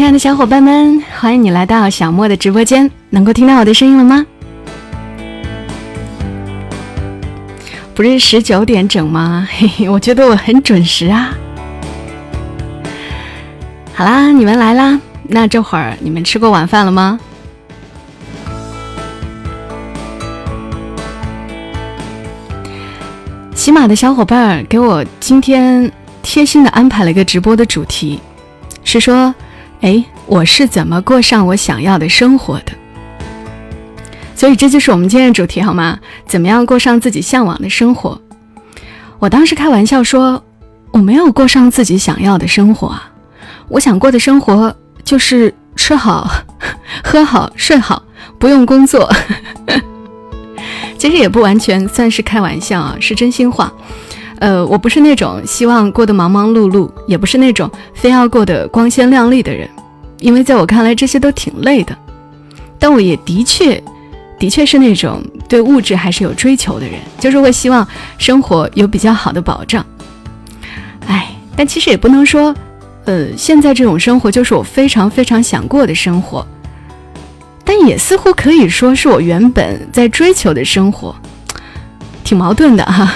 亲爱的小伙伴们，欢迎你来到小莫的直播间，能够听到我的声音了吗？不是十九点整吗？嘿嘿，我觉得我很准时啊。好啦，你们来啦，那这会儿你们吃过晚饭了吗？喜马的小伙伴给我今天贴心的安排了一个直播的主题，是说，哎，我是怎么过上我想要的生活的？所以这就是我们今天的主题，好吗？怎么样过上自己向往的生活？我当时开玩笑说，我没有过上自己想要的生活啊，我想过的生活就是吃好、喝好、睡好，不用工作。其实也不完全算是开玩笑啊，是真心话。呃，我不是那种希望过得忙忙碌碌，也不是那种非要过得光鲜亮丽的人，因为在我看来这些都挺累的。但我也的确。的确是那种对物质还是有追求的人，就是会希望生活有比较好的保障。哎，但其实也不能说，呃，现在这种生活就是我非常非常想过的生活，但也似乎可以说是我原本在追求的生活，挺矛盾的哈。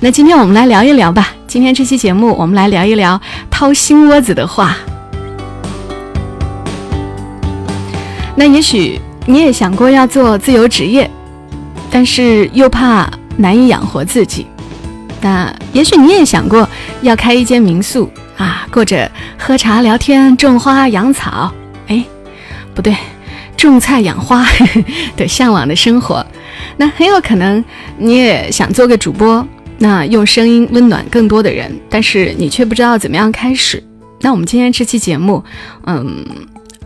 那今天我们来聊一聊吧，今天这期节目我们来聊一聊掏心窝子的话。那也许。你也想过要做自由职业，但是又怕难以养活自己。那也许你也想过要开一间民宿啊，过着喝茶聊天、种花养草，哎，不对，种菜养花 的向往的生活。那很有可能你也想做个主播，那用声音温暖更多的人，但是你却不知道怎么样开始。那我们今天这期节目，嗯。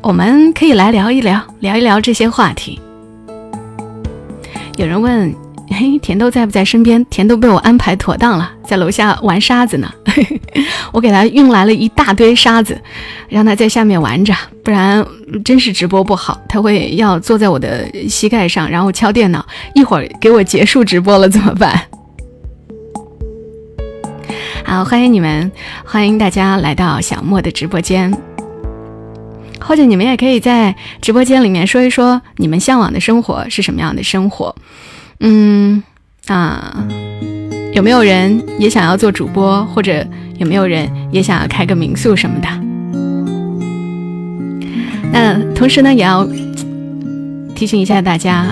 我们可以来聊一聊，聊一聊这些话题。有人问：“嘿，甜豆在不在身边？”甜豆被我安排妥当了，在楼下玩沙子呢。我给他运来了一大堆沙子，让他在下面玩着，不然真是直播不好。他会要坐在我的膝盖上，然后敲电脑，一会儿给我结束直播了怎么办？好，欢迎你们，欢迎大家来到小莫的直播间。或者你们也可以在直播间里面说一说你们向往的生活是什么样的生活，嗯啊，有没有人也想要做主播，或者有没有人也想要开个民宿什么的？那同时呢，也要提醒一下大家，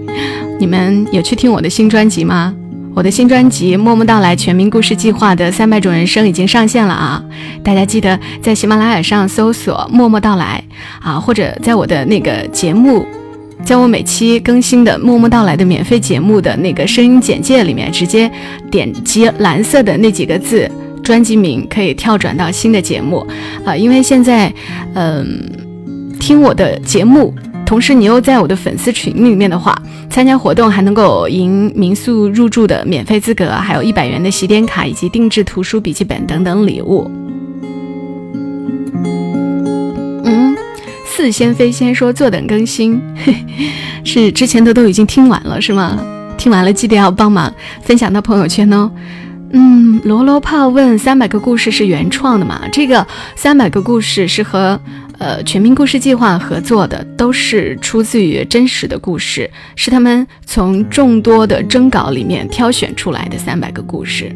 你们有去听我的新专辑吗？我的新专辑《默默到来全民故事计划》的三百种人生已经上线了啊！大家记得在喜马拉雅上搜索“默默到来”啊，或者在我的那个节目，在我每期更新的“默默到来”的免费节目的那个声音简介里面，直接点击蓝色的那几个字，专辑名可以跳转到新的节目啊！因为现在，嗯，听我的节目。同时，你又在我的粉丝群里面的话，参加活动还能够赢民宿入住的免费资格，还有一百元的喜点卡以及定制图书笔记本等等礼物。嗯，似仙非仙说坐等更新，是之前的都已经听完了是吗？听完了记得要帮忙分享到朋友圈哦。嗯，罗罗炮问三百个故事是原创的吗？这个三百个故事是和。呃，全民故事计划合作的都是出自于真实的故事，是他们从众多的征稿里面挑选出来的三百个故事。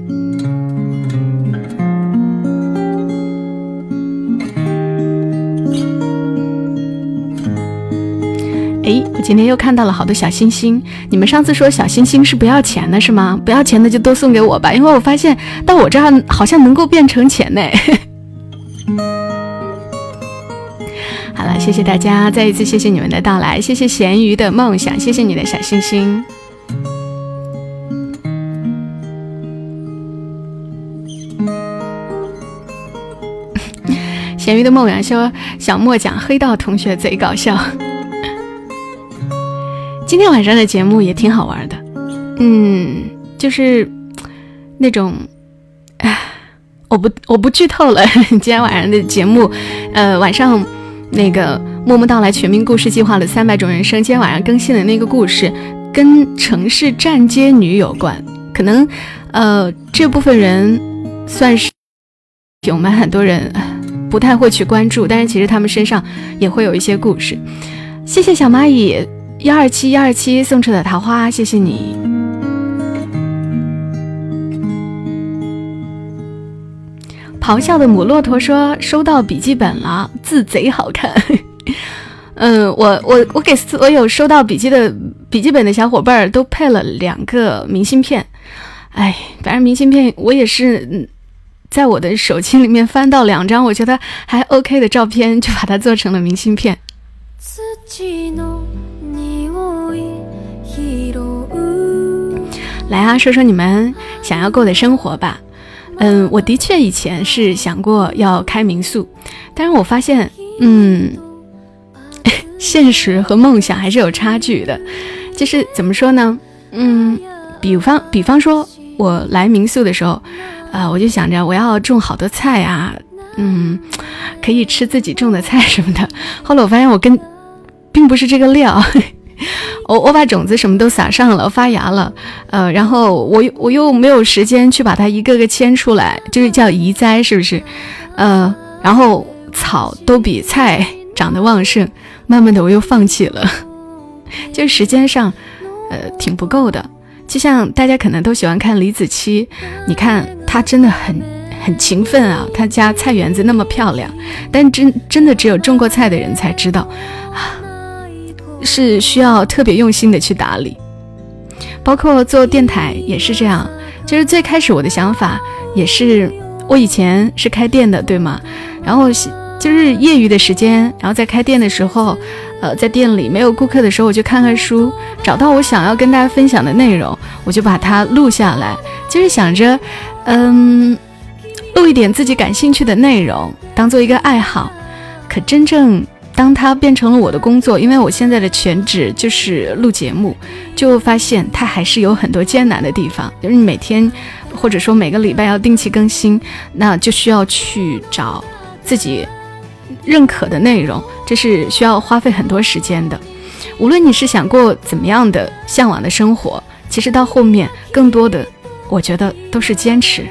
哎，我今天又看到了好多小星星，你们上次说小星星是不要钱的，是吗？不要钱的就都送给我吧，因为我发现到我这儿好像能够变成钱呢。好了，谢谢大家，再一次谢谢你们的到来，谢谢咸鱼的梦想，谢谢你的小星星。咸鱼的梦想说小莫讲黑道同学贼搞笑，今天晚上的节目也挺好玩的，嗯，就是那种，哎，我不我不剧透了，今天晚上的节目，呃，晚上。那个默默到来全民故事计划的三百种人生，今天晚上更新的那个故事，跟城市站街女有关。可能，呃，这部分人算是我们很多人不太会去关注，但是其实他们身上也会有一些故事。谢谢小蚂蚁幺二七幺二七送出的桃花，谢谢你。咆哮的母骆驼说：“收到笔记本了，字贼好看。”嗯，我我我给所有收到笔记的笔记本的小伙伴都配了两个明信片。哎，反正明信片我也是在我的手机里面翻到两张我觉得还 OK 的照片，就把它做成了明信片。自己弄来啊，说说你们想要过的生活吧。嗯，我的确以前是想过要开民宿，但是我发现，嗯，现实和梦想还是有差距的。就是怎么说呢？嗯，比方比方说，我来民宿的时候，啊，我就想着我要种好多菜啊，嗯，可以吃自己种的菜什么的。后来我发现我跟并不是这个料。我我把种子什么都撒上了，发芽了，呃，然后我我又没有时间去把它一个个牵出来，就是叫移栽，是不是？呃，然后草都比菜长得旺盛，慢慢的我又放弃了，就时间上，呃，挺不够的。就像大家可能都喜欢看李子柒，你看他真的很很勤奋啊，他家菜园子那么漂亮，但真真的只有种过菜的人才知道啊。是需要特别用心的去打理，包括做电台也是这样。就是最开始我的想法也是，我以前是开店的，对吗？然后就是业余的时间，然后在开店的时候，呃，在店里没有顾客的时候，我就看看书，找到我想要跟大家分享的内容，我就把它录下来，就是想着，嗯，录一点自己感兴趣的内容，当做一个爱好。可真正。当它变成了我的工作，因为我现在的全职就是录节目，就发现它还是有很多艰难的地方。就是你每天，或者说每个礼拜要定期更新，那就需要去找自己认可的内容，这是需要花费很多时间的。无论你是想过怎么样的向往的生活，其实到后面更多的，我觉得都是坚持。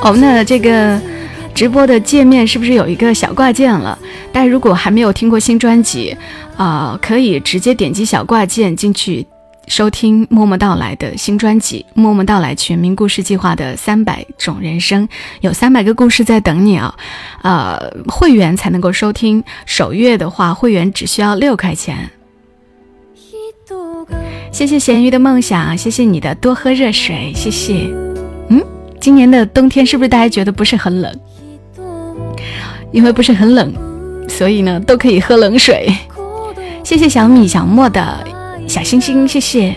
我们的这个直播的界面是不是有一个小挂件了？大家如果还没有听过新专辑，啊，可以直接点击小挂件进去收听默默到来的新专辑《默默到来全民故事计划》的三百种人生，有三百个故事在等你啊！呃，会员才能够收听，首月的话，会员只需要六块钱。谢谢咸鱼的梦想，谢谢你的多喝热水，谢谢。今年的冬天是不是大家觉得不是很冷？因为不是很冷，所以呢都可以喝冷水。谢谢小米小莫的小心心，谢谢，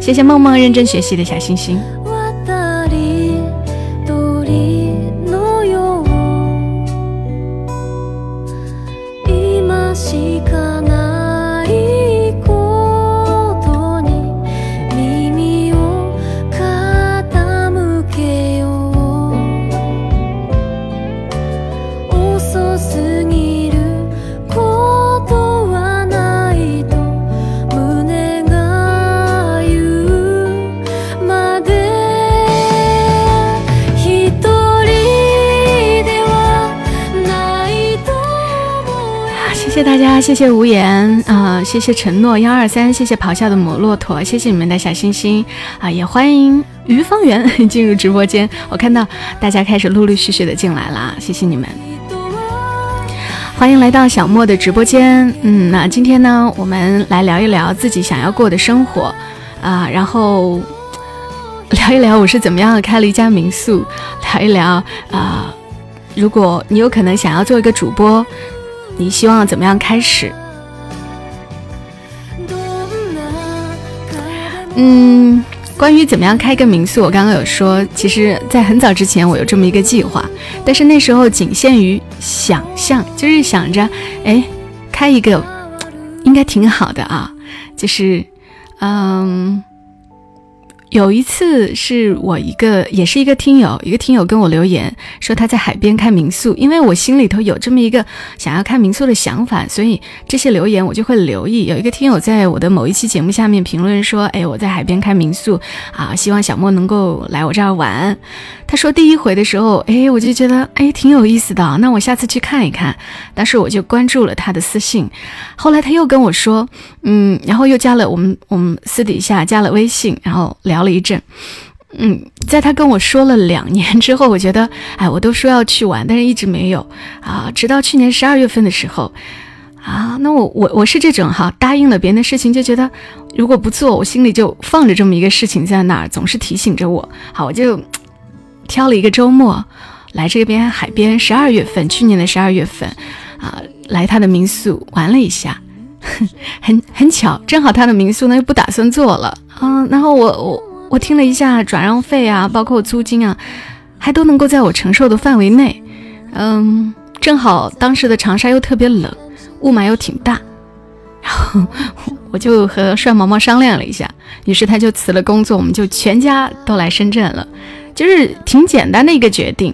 谢谢梦梦认真学习的小心心。谢谢，无言啊，谢谢承诺幺二三，谢谢咆哮的母骆驼，谢谢你们的小心心啊，也欢迎于方圆 进入直播间。我看到大家开始陆陆续续的进来了，谢谢你们，欢迎来到小莫的直播间。嗯，那今天呢，我们来聊一聊自己想要过的生活啊，然后聊一聊我是怎么样开了一家民宿，聊一聊啊，如果你有可能想要做一个主播。你希望怎么样开始？嗯，关于怎么样开一个民宿，我刚刚有说，其实，在很早之前我有这么一个计划，但是那时候仅限于想象，就是想着，哎，开一个应该挺好的啊，就是，嗯，有一次是我一个，也是一个听友，一个听友跟我留言说他在海边开民宿，因为我心里头有这么一个想要开民宿的想法，所以这些留言我就会留意。有一个听友在我的某一期节目下面评论说：“哎，我在海边开民宿啊，希望小莫能够来我这儿玩。”他说第一回的时候，哎，我就觉得哎挺有意思的，那我下次去看一看。当时我就关注了他的私信，后来他又跟我说，嗯，然后又加了我们我们私底下加了微信，然后聊。聊了一阵，嗯，在他跟我说了两年之后，我觉得，哎，我都说要去玩，但是一直没有啊。直到去年十二月份的时候，啊，那我我我是这种哈，答应了别人的事情，就觉得如果不做，我心里就放着这么一个事情在那儿，总是提醒着我。好，我就挑了一个周末来这边海边，十二月份，去年的十二月份啊，来他的民宿玩了一下，很很巧，正好他的民宿呢又不打算做了啊，然后我我。我听了一下转让费啊，包括租金啊，还都能够在我承受的范围内。嗯，正好当时的长沙又特别冷，雾霾又挺大，然后我就和帅毛毛商量了一下，于是他就辞了工作，我们就全家都来深圳了，就是挺简单的一个决定。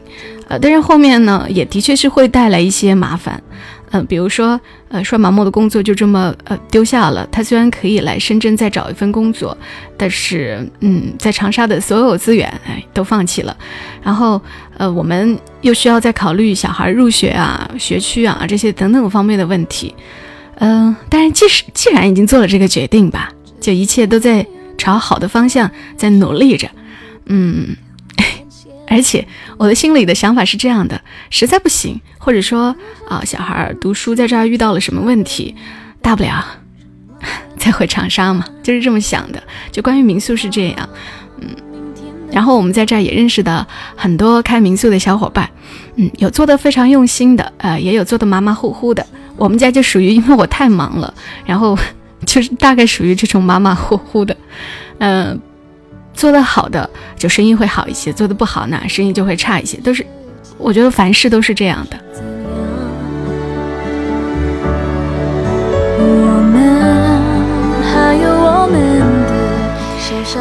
呃，但是后面呢，也的确是会带来一些麻烦。嗯，比如说，呃，说毛毛的工作就这么呃丢下了。他虽然可以来深圳再找一份工作，但是，嗯，在长沙的所有资源，哎，都放弃了。然后，呃，我们又需要再考虑小孩入学啊、学区啊这些等等方面的问题。嗯，但是即使既然已经做了这个决定吧，就一切都在朝好的方向在努力着。嗯。而且我的心里的想法是这样的：实在不行，或者说啊，小孩读书在这儿遇到了什么问题，大不了 再回长沙嘛，就是这么想的。就关于民宿是这样，嗯。然后我们在这儿也认识的很多开民宿的小伙伴，嗯，有做的非常用心的，呃，也有做的马马虎虎的。我们家就属于因为我太忙了，然后 就是大概属于这种马马虎虎的，嗯。做得好的就生意会好一些，做得不好呢，生意就会差一些。都是，我觉得凡事都是这样的。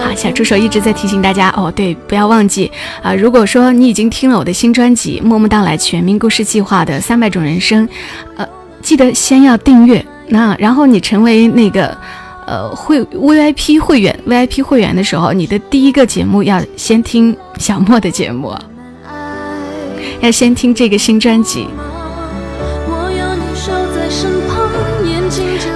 好，小助手一直在提醒大家哦，对，不要忘记啊。如果说你已经听了我的新专辑《默默到来全民故事计划》的三百种人生，呃，记得先要订阅，那然后你成为那个。呃，会 VIP 会员，VIP 会员的时候，你的第一个节目要先听小莫的节目，要先听这个新专辑。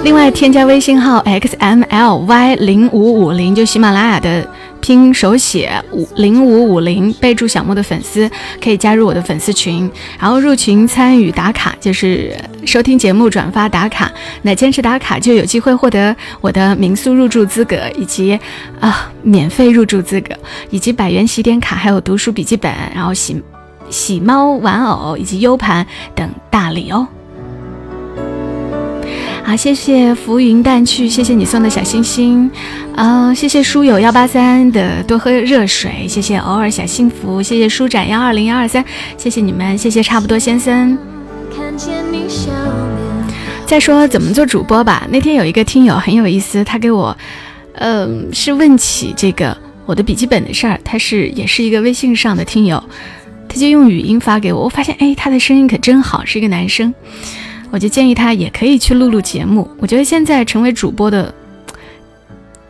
另外，添加微信号 xmly 零五五零，就喜马拉雅的。拼手写五零五五零，备注小莫的粉丝可以加入我的粉丝群，然后入群参与打卡，就是收听节目转发打卡。那坚持打卡就有机会获得我的民宿入住资格，以及啊免费入住资格，以及百元洗点卡，还有读书笔记本，然后喜喜猫玩偶以及 U 盘等大礼哦。好，谢谢浮云淡去，谢谢你送的小心心，嗯，谢谢书友幺八三的多喝热水，谢谢偶尔小幸福，谢谢舒展幺二零幺二三，谢谢你们，谢谢差不多先生。再说怎么做主播吧，那天有一个听友很有意思，他给我，嗯，是问起这个我的笔记本的事儿，他是也是一个微信上的听友，他就用语音发给我，我发现哎，他的声音可真好，是一个男生。我就建议他也可以去录录节目。我觉得现在成为主播的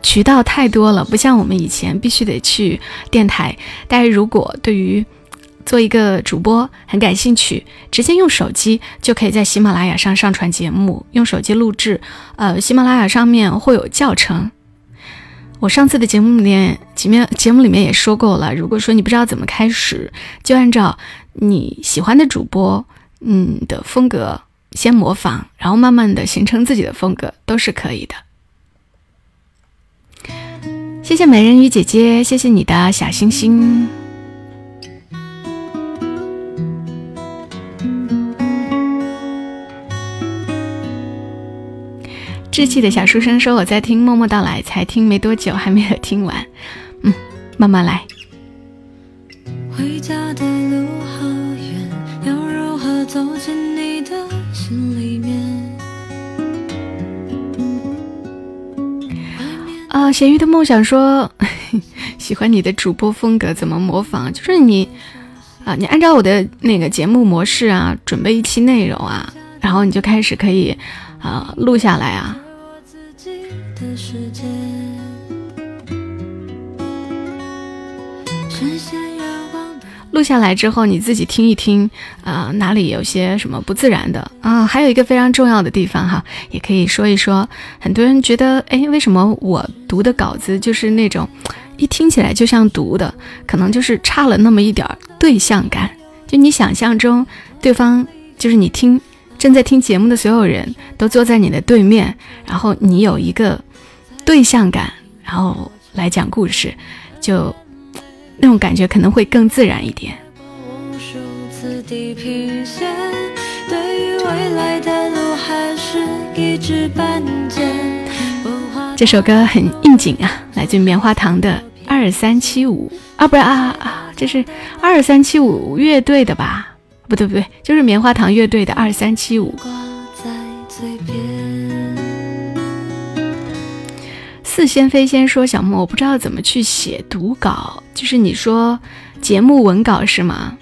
渠道太多了，不像我们以前必须得去电台。但是如果对于做一个主播很感兴趣，直接用手机就可以在喜马拉雅上上传节目，用手机录制。呃，喜马拉雅上面会有教程。我上次的节目里面，节目节目里面也说过了。如果说你不知道怎么开始，就按照你喜欢的主播嗯的风格。先模仿，然后慢慢的形成自己的风格，都是可以的。谢谢美人鱼姐姐，谢谢你的小心心。稚气的小书生说：“我在听，默默到来，才听没多久，还没有听完。嗯，慢慢来。”回家的路好远，要如何走进你的？啊，咸鱼的梦想说，喜欢你的主播风格，怎么模仿？就是你啊，你按照我的那个节目模式啊，准备一期内容啊，然后你就开始可以啊录下来啊。录下来之后，你自己听一听，啊，哪里有些什么不自然的啊？还有一个非常重要的地方哈，也可以说一说。很多人觉得，哎，为什么我读的稿子就是那种，一听起来就像读的，可能就是差了那么一点对象感。就你想象中，对方就是你听正在听节目的所有人都坐在你的对面，然后你有一个对象感，然后来讲故事，就。那种感觉可能会更自然一点。这首歌很应景啊，来自棉花糖的二三七五啊，不是啊啊，这是二三七五乐队的吧？不对不对，就是棉花糖乐队的二三七五。似仙非仙说小莫，我不知道怎么去写读稿，就是你说节目文稿是吗？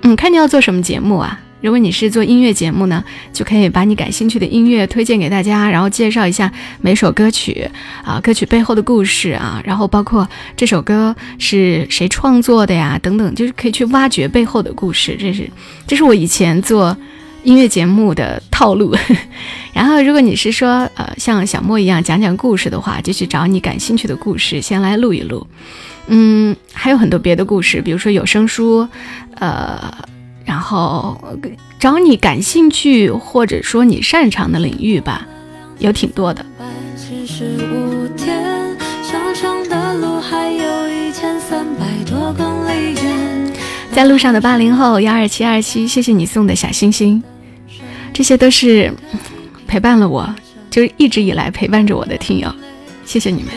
嗯，看你要做什么节目啊？如果你是做音乐节目呢，就可以把你感兴趣的音乐推荐给大家，然后介绍一下每首歌曲啊，歌曲背后的故事啊，然后包括这首歌是谁创作的呀，等等，就是可以去挖掘背后的故事。这是，这是我以前做。音乐节目的套路，然后如果你是说，呃，像小莫一样讲讲故事的话，就去找你感兴趣的故事，先来录一录。嗯，还有很多别的故事，比如说有声书，呃，然后找你感兴趣或者说你擅长的领域吧，有挺多的。在路上的八零后幺二七二七，谢谢你送的小星星，这些都是陪伴了我，就是一直以来陪伴着我的听友，谢谢你们。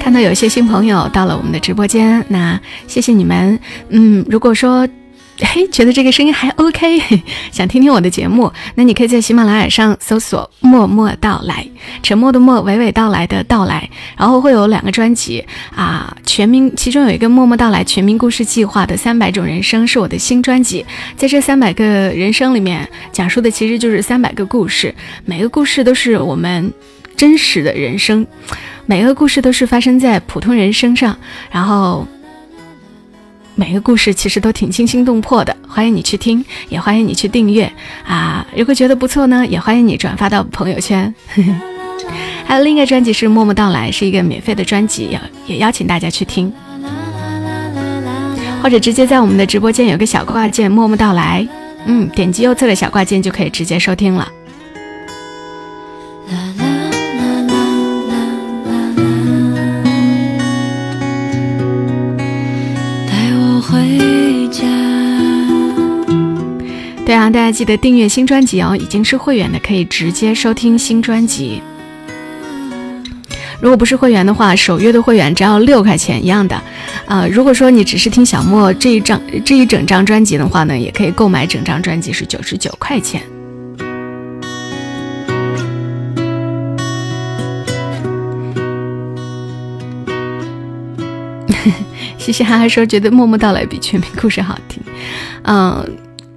看到有些新朋友到了我们的直播间，那谢谢你们。嗯，如果说。嘿，觉得这个声音还 OK，想听听我的节目，那你可以在喜马拉雅上搜索“默默到来”，沉默的默，娓娓道来的到来，然后会有两个专辑啊，全民，其中有一个“默默到来”全民故事计划的三百种人生是我的新专辑，在这三百个人生里面，讲述的其实就是三百个故事，每个故事都是我们真实的人生，每个故事都是发生在普通人身上，然后。每个故事其实都挺惊心动魄的，欢迎你去听，也欢迎你去订阅啊！如果觉得不错呢，也欢迎你转发到朋友圈。还有另一个专辑是《默默到来》，是一个免费的专辑，也邀请大家去听，或者直接在我们的直播间有个小挂件“默默到来”，嗯，点击右侧的小挂件就可以直接收听了。啦啦对啊，大家记得订阅新专辑哦！已经是会员的可以直接收听新专辑。如果不是会员的话，首月的会员只要六块钱一样的。啊，如果说你只是听小莫这一张这一整张专辑的话呢，也可以购买整张专辑是九十九块钱。嘻嘻哈哈说觉得默默到来比全民故事好听，嗯。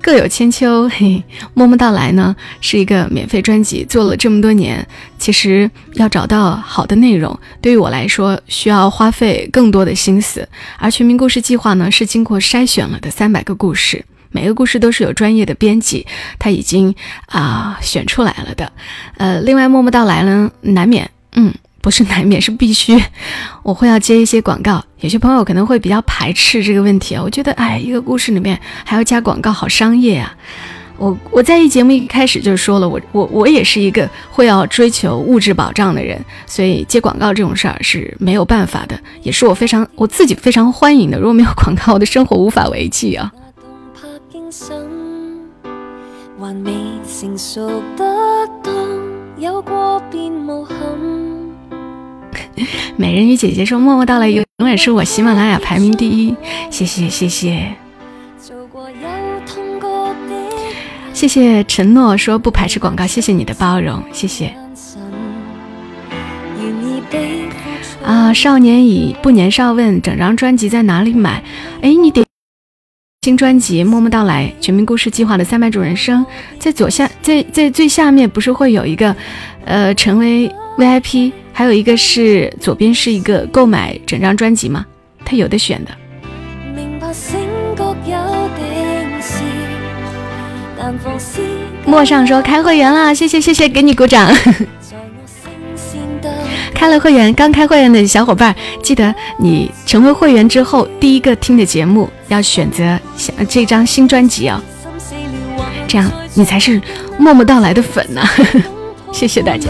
各有千秋，嘿，默默到来呢是一个免费专辑，做了这么多年，其实要找到好的内容，对于我来说需要花费更多的心思。而全民故事计划呢是经过筛选了的三百个故事，每个故事都是有专业的编辑，他已经啊选出来了的。呃，另外默默到来呢，难免，嗯。不是难免 是必须，我会要接一些广告。有些朋友可能会比较排斥这个问题啊，我觉得，哎，一个故事里面还要加广告，好商业啊。我我在一节目一开始就说了，我我我也是一个会要追求物质保障的人，所以接广告这种事儿是没有办法的，也是我非常我自己非常欢迎的。如果没有广告，我的生活无法维系啊。美人鱼姐姐说：“默默到来，永永远是我喜马拉雅排名第一。”谢谢谢谢，谢谢谢承诺说不排斥广告，谢谢你的包容，谢谢。啊，少年已不年少，问整张专辑在哪里买？哎，你点新专辑《默默到来》全民故事计划的三百种人生，在左下，在在最下面不是会有一个，呃，成为 VIP，还有一个是左边是一个购买整张专辑吗？他有的选的。陌上说开会员啦，谢谢谢谢，给你鼓掌。开了会员，刚开会员的小伙伴，记得你成为会员之后，第一个听的节目要选择这张新专辑哦，这样你才是默默到来的粉呢。谢谢大家。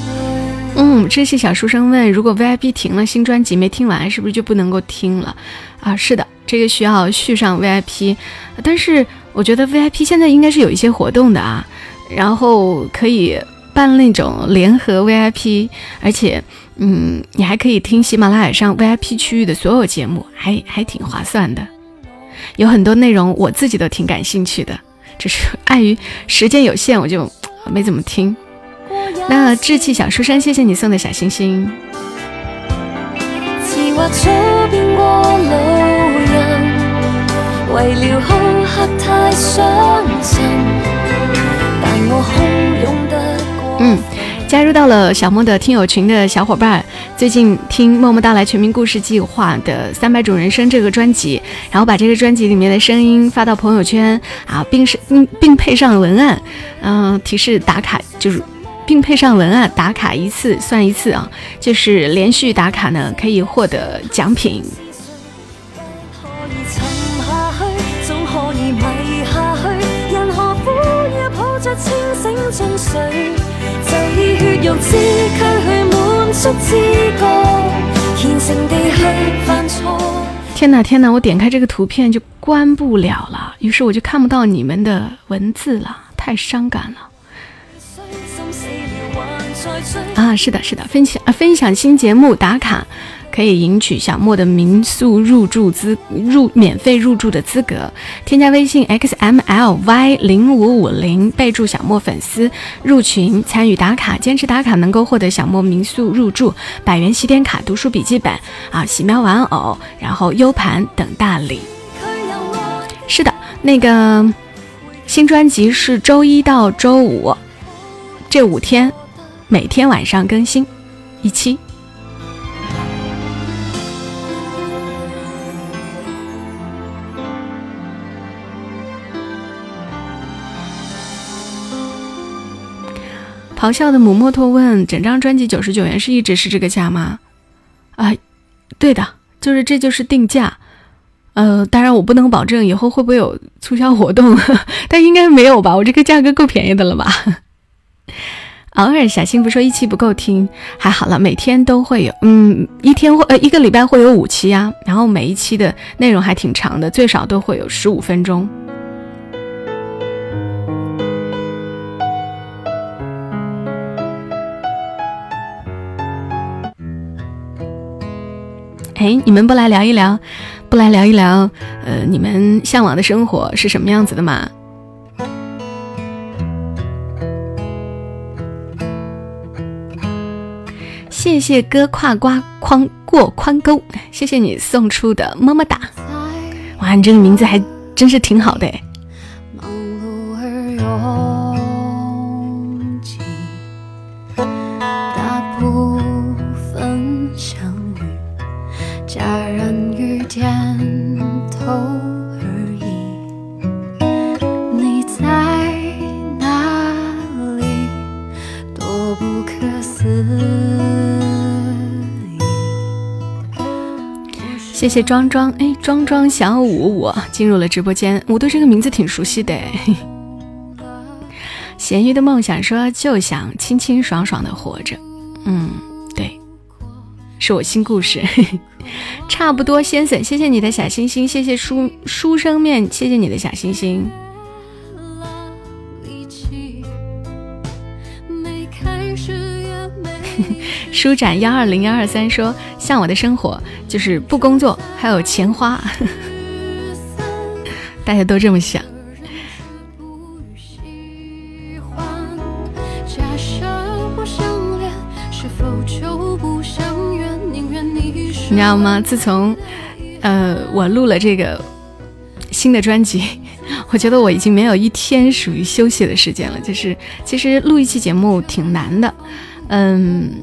嗯，这些小书生问：如果 VIP 停了，新专辑没听完，是不是就不能够听了？啊，是的，这个需要续上 VIP。但是我觉得 VIP 现在应该是有一些活动的啊，然后可以办那种联合 VIP，而且。嗯，你还可以听喜马拉雅上 VIP 区域的所有节目，还还挺划算的。有很多内容我自己都挺感兴趣的，只是碍于时间有限，我就没怎么听。那志气小书生，谢谢你送的小星星。嗯。加入到了小莫的听友群的小伙伴，最近听《默默到来全民故事计划》的《三百种人生》这个专辑，然后把这个专辑里面的声音发到朋友圈啊，并是并并配上文案，嗯，提示打卡，就是并配上文案打卡一次算一次啊，就是连续打卡呢可以获得奖品。天哪天哪！我点开这个图片就关不了了，于是我就看不到你们的文字了，太伤感了。啊，是的，是的，分享分享新节目打卡。可以赢取小莫的民宿入住资入免费入住的资格，添加微信 x m l y 零五五零，备注小莫粉丝，入群参与打卡，坚持打卡能够获得小莫民宿入住、百元喜点卡、读书笔记本啊、喜喵玩偶，然后 U 盘等大礼。是的，那个新专辑是周一到周五这五天，每天晚上更新一期。咆哮的母摩托问：“整张专辑九十九元是一直是这个价吗？”啊，对的，就是这就是定价。呃，当然我不能保证以后会不会有促销活动，但应该没有吧？我这个价格够便宜的了吧？偶尔小幸福说一期不够听，还好了，每天都会有，嗯，一天会呃一个礼拜会有五期啊，然后每一期的内容还挺长的，最少都会有十五分钟。哎，你们不来聊一聊，不来聊一聊，呃，你们向往的生活是什么样子的吗？谢谢哥跨瓜宽过宽沟，谢谢你送出的么么哒。哇，你这个名字还真是挺好的哎。谢谢庄庄，哎，庄庄小五，我进入了直播间，我对这个名字挺熟悉的。咸鱼的梦想说就想清清爽爽的活着。嗯，对，是我新故事。差不多，先生，谢谢你的小心心，谢谢书书生面，谢谢你的小心心。舒展幺二零幺二三说：“像我的生活就是不工作，还有钱花。”大家都这么想。你知道吗？自从呃我录了这个新的专辑，我觉得我已经没有一天属于休息的时间了。就是其实录一期节目挺难的，嗯，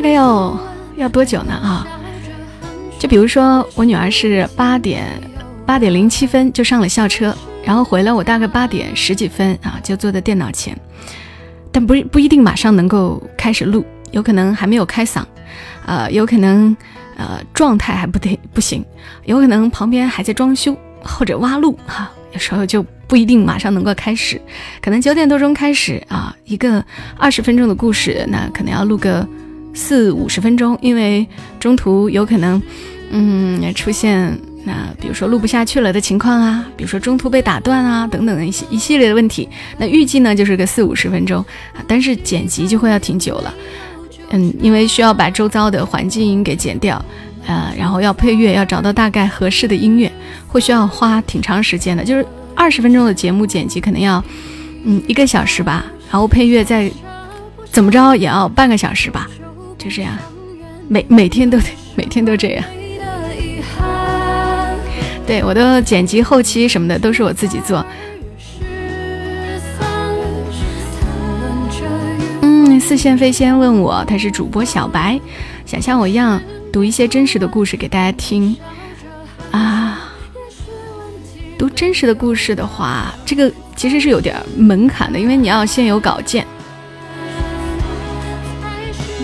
大概要要多久呢？啊，就比如说我女儿是八点八点零七分就上了校车，然后回来我大概八点十几分啊就坐在电脑前，但不不一定马上能够开始录。有可能还没有开嗓，呃，有可能呃状态还不得不行，有可能旁边还在装修或者挖路哈，有时候就不一定马上能够开始，可能九点多钟开始啊，一个二十分钟的故事，那可能要录个四五十分钟，因为中途有可能嗯出现。那比如说录不下去了的情况啊，比如说中途被打断啊，等等的一些一系列的问题。那预计呢就是个四五十分钟，但是剪辑就会要挺久了。嗯，因为需要把周遭的环境给剪掉，呃，然后要配乐，要找到大概合适的音乐，会需要花挺长时间的。就是二十分钟的节目剪辑可能要嗯一个小时吧，然后配乐再怎么着也要半个小时吧，就这样，每每天都得 每天都这样。对我的剪辑后期什么的都是我自己做。嗯，似线非仙问我，他是主播小白，想像我一样读一些真实的故事给大家听啊。读真实的故事的话，这个其实是有点门槛的，因为你要先有稿件。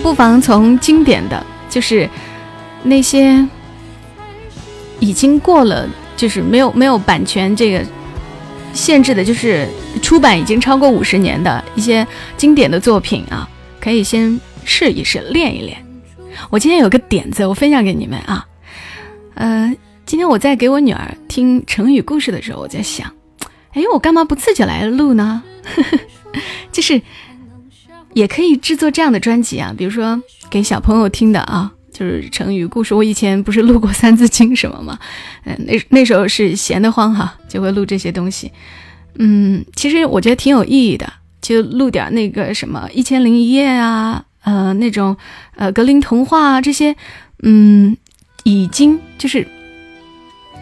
不妨从经典的就是那些。已经过了，就是没有没有版权这个限制的，就是出版已经超过五十年的一些经典的作品啊，可以先试一试，练一练。我今天有个点子，我分享给你们啊。呃，今天我在给我女儿听成语故事的时候，我在想，哎，我干嘛不自己来录呢？就是也可以制作这样的专辑啊，比如说给小朋友听的啊。就是成语故事，我以前不是录过《三字经》什么吗？嗯，那那时候是闲得慌哈，就会录这些东西。嗯，其实我觉得挺有意义的，就录点那个什么《一千零一夜》啊，呃，那种呃格林童话啊这些，嗯，已经就是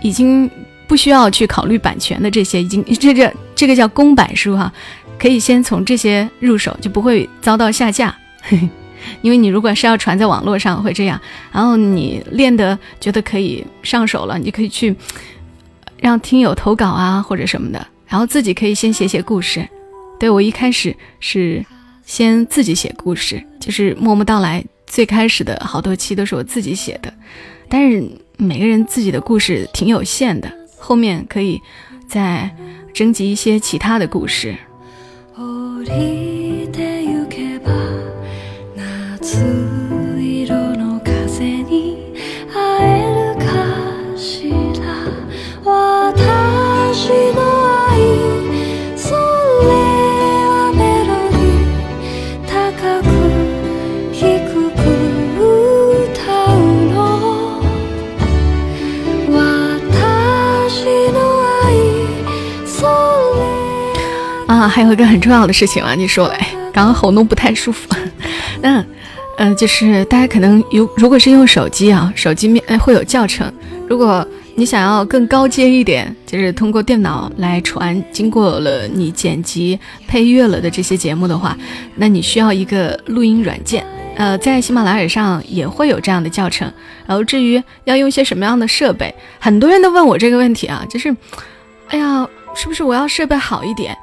已经不需要去考虑版权的这些，已经这个这个叫公版书哈，可以先从这些入手，就不会遭到下架。因为你如果是要传在网络上会这样，然后你练的觉得可以上手了，你就可以去让听友投稿啊或者什么的，然后自己可以先写写故事。对我一开始是先自己写故事，就是默默到来，最开始的好多期都是我自己写的，但是每个人自己的故事挺有限的，后面可以再征集一些其他的故事。He. 还有一个很重要的事情啊，你说嘞，刚刚喉咙不太舒服。嗯，呃，就是大家可能有，如果是用手机啊，手机面会有教程。如果你想要更高阶一点，就是通过电脑来传经过了你剪辑配乐了的这些节目的话，那你需要一个录音软件。呃，在喜马拉雅上也会有这样的教程。然后至于要用些什么样的设备，很多人都问我这个问题啊，就是，哎呀，是不是我要设备好一点？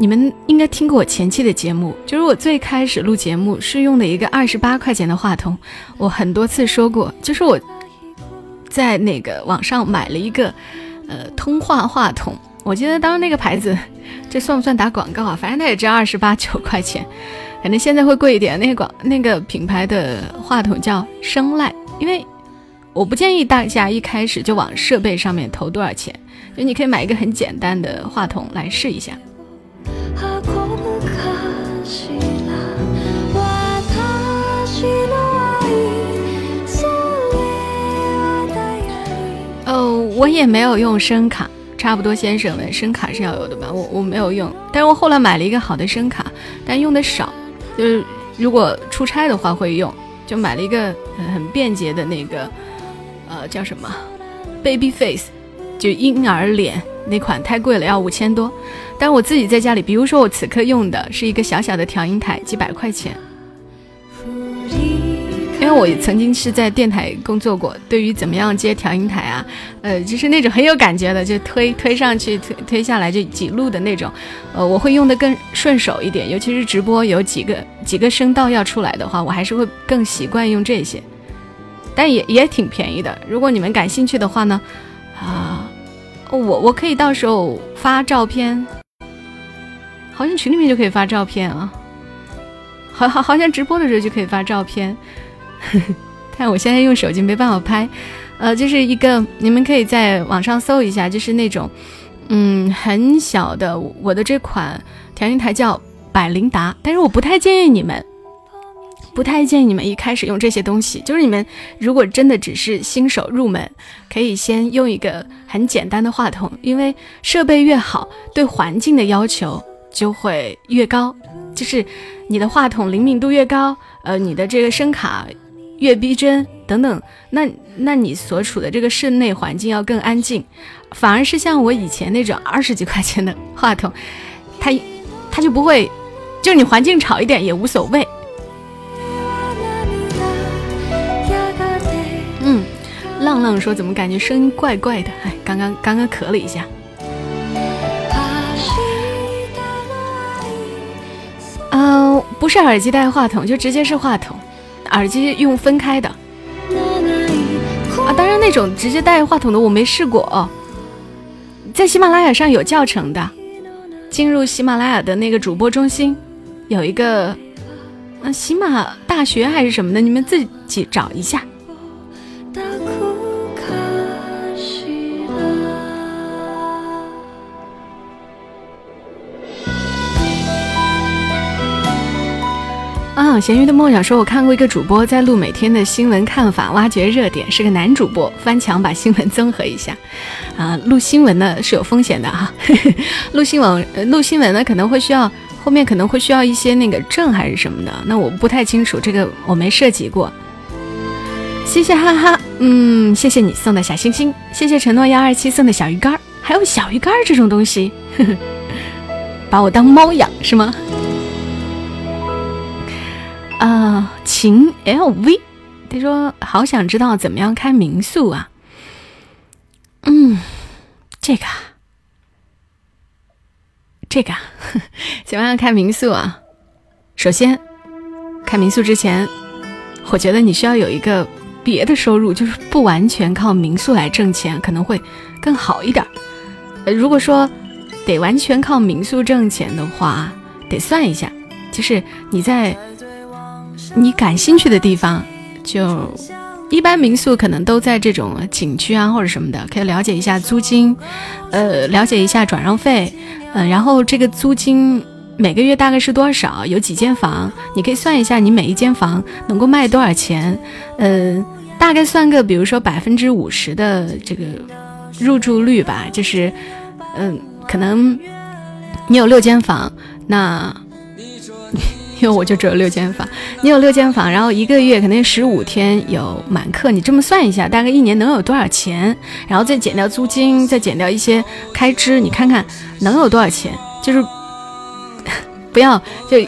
你们应该听过我前期的节目，就是我最开始录节目是用的一个二十八块钱的话筒。我很多次说过，就是我在那个网上买了一个呃通话话筒，我记得当时那个牌子，这算不算打广告啊？反正它也值二十八九块钱，可能现在会贵一点。那个广那个品牌的话筒叫声籁，因为我不建议大家一开始就往设备上面投多少钱，就你可以买一个很简单的话筒来试一下。哦，我也没有用声卡。差不多，先生们声卡是要有的吧？我我没有用，但是我后来买了一个好的声卡，但用的少，就是如果出差的话会用，就买了一个很便捷的那个，呃，叫什么，Baby Face，就婴儿脸那款，太贵了，要五千多。但我自己在家里，比如说我此刻用的是一个小小的调音台，几百块钱。因为我曾经是在电台工作过，对于怎么样接调音台啊，呃，就是那种很有感觉的，就推推上去、推推下来就几路的那种，呃，我会用的更顺手一点。尤其是直播有几个几个声道要出来的话，我还是会更习惯用这些。但也也挺便宜的。如果你们感兴趣的话呢，啊，我我可以到时候发照片，好像群里面就可以发照片啊，好好好像直播的时候就可以发照片。但我现在用手机没办法拍，呃，就是一个你们可以在网上搜一下，就是那种，嗯，很小的。我的这款调音台叫百灵达，但是我不太建议你们，不太建议你们一开始用这些东西。就是你们如果真的只是新手入门，可以先用一个很简单的话筒，因为设备越好，对环境的要求就会越高，就是你的话筒灵敏度越高，呃，你的这个声卡。越逼真等等，那那你所处的这个室内环境要更安静，反而是像我以前那种二十几块钱的话筒，它它就不会，就是你环境吵一点也无所谓。浪浪说怎么感觉声音怪怪的？哎，刚刚刚刚咳了一下。嗯，不是耳机带话筒，就直接是话筒。耳机用分开的啊，当然那种直接带话筒的我没试过哦，在喜马拉雅上有教程的，进入喜马拉雅的那个主播中心，有一个，嗯，喜马大学还是什么的，你们自己找一下。啊，咸鱼的梦想说，我看过一个主播在录每天的新闻看法，挖掘热点，是个男主播，翻墙把新闻综合一下。啊，录新闻呢是有风险的哈，录新闻呃，录新闻呢可能会需要后面可能会需要一些那个证还是什么的，那我不太清楚，这个我没涉及过。谢谢哈哈，嗯，谢谢你送的小星星，谢谢承诺幺二七送的小鱼干，还有小鱼干这种东西，把我当猫养是吗？啊，秦 LV，他说好想知道怎么样开民宿啊。嗯，这个，这个，怎么样开民宿啊？首先，开民宿之前，我觉得你需要有一个别的收入，就是不完全靠民宿来挣钱，可能会更好一点。呃，如果说得完全靠民宿挣钱的话，得算一下，就是你在。你感兴趣的地方，就一般民宿可能都在这种景区啊或者什么的，可以了解一下租金，呃，了解一下转让费，呃，然后这个租金每个月大概是多少？有几间房？你可以算一下，你每一间房能够卖多少钱？嗯，大概算个，比如说百分之五十的这个入住率吧，就是，嗯，可能你有六间房，那。因为我就只有六间房，你有六间房，然后一个月肯定十五天有满客，你这么算一下，大概一年能有多少钱？然后再减掉租金，再减掉一些开支，你看看能有多少钱？就是不要就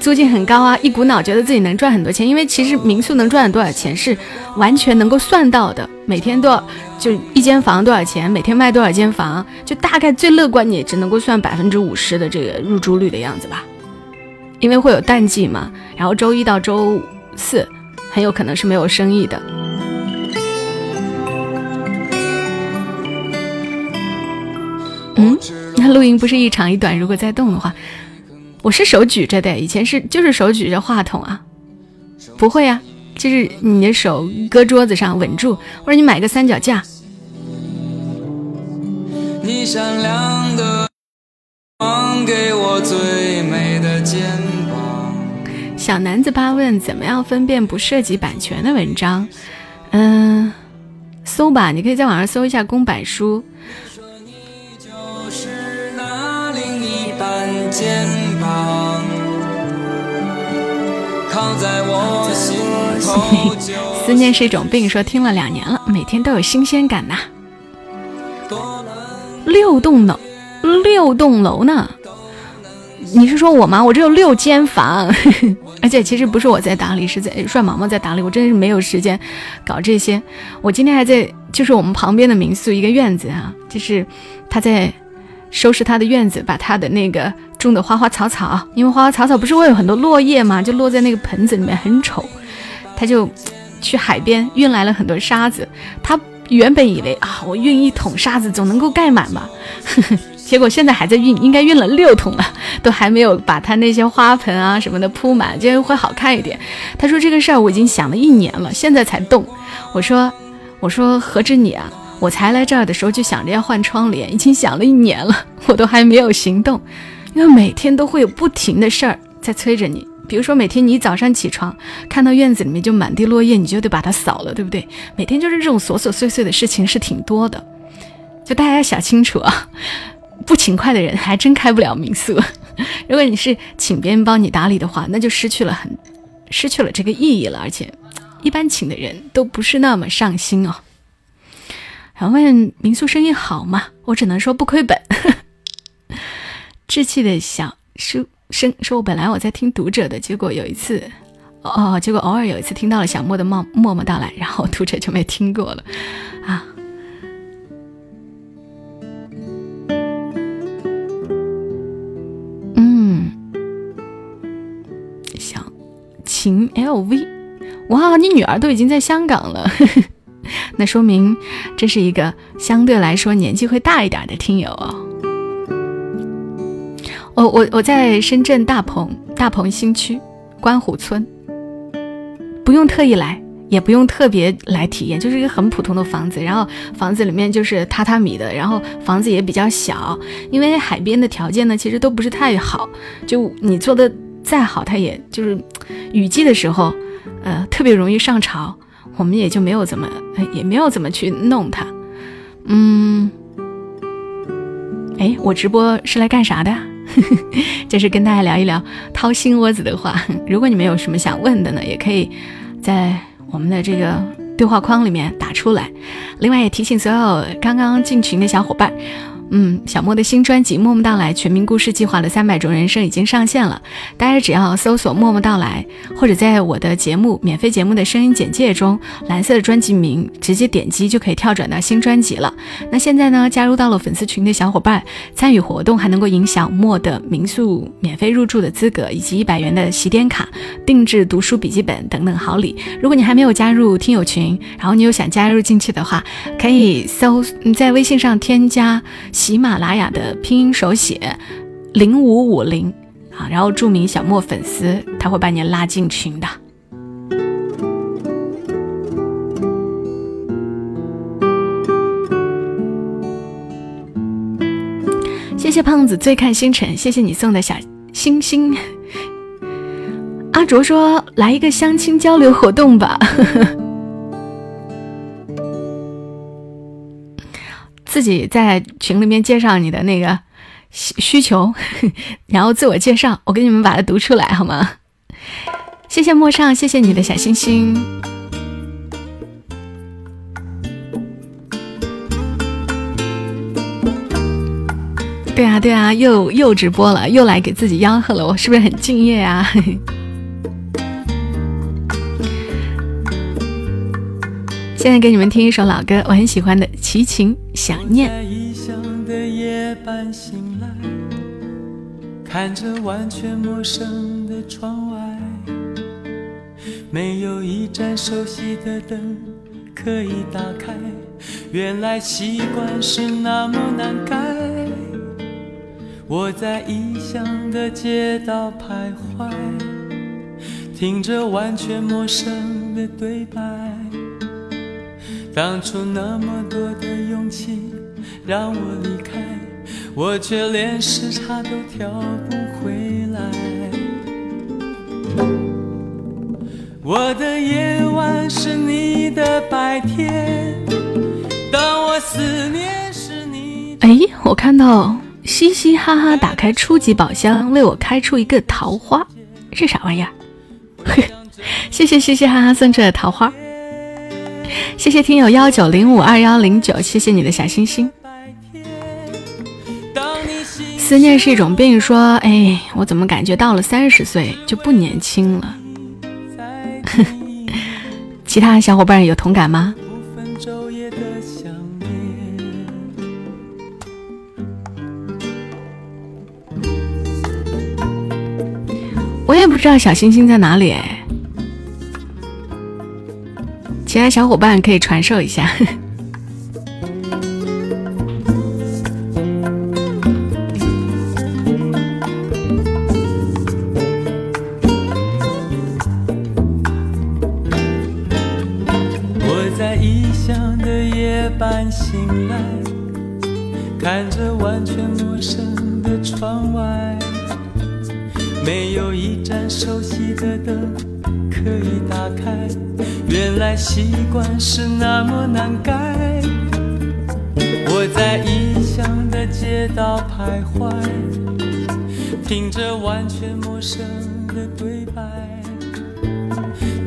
租金很高啊，一股脑觉得自己能赚很多钱，因为其实民宿能赚多少钱是完全能够算到的，每天多少就一间房多少钱，每天卖多少间房，就大概最乐观你也只能够算百分之五十的这个入住率的样子吧。因为会有淡季嘛，然后周一到周四很有可能是没有生意的。嗯，那录音不是一长一短，如果在动的话，我是手举着的，以前是就是手举着话筒啊，不会啊，就是你的手搁桌子上稳住，或者你买个三脚架。你善良的给我最美的肩。小男子八问：怎么样分辨不涉及版权的文章？嗯，搜吧，你可以在网上搜一下公版书。思念是一种病，说听了两年了，每天都有新鲜感呐。六栋楼，六栋楼呢？你是说我吗？我这有六间房，而且其实不是我在打理，是在帅毛毛在打理。我真的是没有时间搞这些。我今天还在，就是我们旁边的民宿一个院子啊，就是他在收拾他的院子，把他的那个种的花花草草，因为花花草草不是会有很多落叶嘛，就落在那个盆子里面很丑，他就去海边运来了很多沙子，他。原本以为啊，我运一桶沙子总能够盖满吧，呵 呵结果现在还在运，应该运了六桶了，都还没有把他那些花盆啊什么的铺满，这样会好看一点。他说这个事儿我已经想了一年了，现在才动。我说我说何止你啊，我才来这儿的时候就想着要换窗帘，已经想了一年了，我都还没有行动，因为每天都会有不停的事儿在催着你。比如说，每天你早上起床看到院子里面就满地落叶，你就得把它扫了，对不对？每天就是这种琐琐碎碎的事情是挺多的，就大家要想清楚啊！不勤快的人还真开不了民宿。如果你是请别人帮你打理的话，那就失去了很失去了这个意义了，而且一般请的人都不是那么上心哦。然后问民宿生意好吗？我只能说不亏本。稚气的小书。生说，我本来我在听读者的，结果有一次，哦，结果偶尔有一次听到了小莫的默默默到来，然后读者就没听过了，秦 LV，哇，你女儿都已经在香港了，那说明这是一个相对来说年纪会大一点的听友哦。我我我在深圳大鹏大鹏新区观湖村，不用特意来，也不用特别来体验，就是一个很普通的房子，然后房子里面就是榻榻米的，然后房子也比较小，因为海边的条件呢其实都不是太好，就你做的再好，它也就是雨季的时候，呃特别容易上潮，我们也就没有怎么也没有怎么去弄它，嗯，哎，我直播是来干啥的？就是跟大家聊一聊掏心窝子的话。如果你们有什么想问的呢，也可以在我们的这个对话框里面打出来。另外也提醒所有刚刚进群的小伙伴。嗯，小莫的新专辑《默默到来》全民故事计划的三百种人生已经上线了，大家只要搜索“默默到来”，或者在我的节目免费节目的声音简介中，蓝色的专辑名直接点击就可以跳转到新专辑了。那现在呢，加入到了粉丝群的小伙伴，参与活动还能够赢小莫的民宿免费入住的资格，以及一百元的洗点卡、定制读书笔记本等等好礼。如果你还没有加入听友群，然后你又想加入进去的话，可以搜在微信上添加。喜马拉雅的拼音手写零五五零啊，然后注明小莫粉丝，他会把你拉进群的。谢谢胖子醉看星辰，谢谢你送的小星星。阿卓说：“来一个相亲交流活动吧。”自己在群里面介绍你的那个需求，然后自我介绍，我给你们把它读出来好吗？谢谢陌上，谢谢你的小心心。对啊对啊，又又直播了，又来给自己吆喝了，我是不是很敬业啊？现在给你们听一首老歌，我很喜欢的《齐秦想念》。在异乡的夜半醒来看着完全陌生的窗外，没有一盏熟悉的灯可以打开。原来习惯是那么难改。我在异乡的街道徘徊，听着完全陌生的对白。当初那么多的勇气让我离开，我却连时差都调不回来。我的夜晚是你的白天，当我思念是你。哎，我看到。嘻嘻哈哈，打开初级宝箱，为我开出一个桃花，是啥玩意儿？谢谢嘻嘻哈哈送出的桃花，谢谢听友幺九零五二幺零九，谢谢你的小心心。思念是一种病，说，哎，我怎么感觉到了三十岁就不年轻了？其他小伙伴有同感吗？我也不知道小星星在哪里哎，其他小伙伴可以传授一下。听着完全陌生的对白。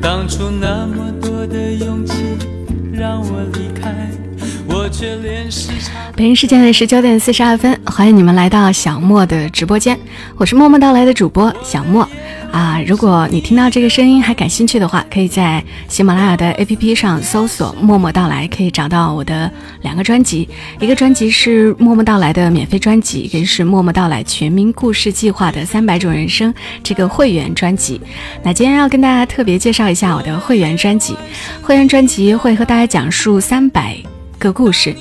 当初那么多的勇气让我离开。我却连是北京时间的十九点四十二分，欢迎你们来到小莫的直播间，我是默默到来的主播小莫啊。如果你听到这个声音还感兴趣的话，可以在喜马拉雅的 APP 上搜索“默默到来”，可以找到我的两个专辑，一个专辑是“默默到来”的免费专辑，一个是“默默到来全民故事计划”的三百种人生这个会员专辑。那今天要跟大家特别介绍一下我的会员专辑，会员专辑会和大家讲述三百。个故事，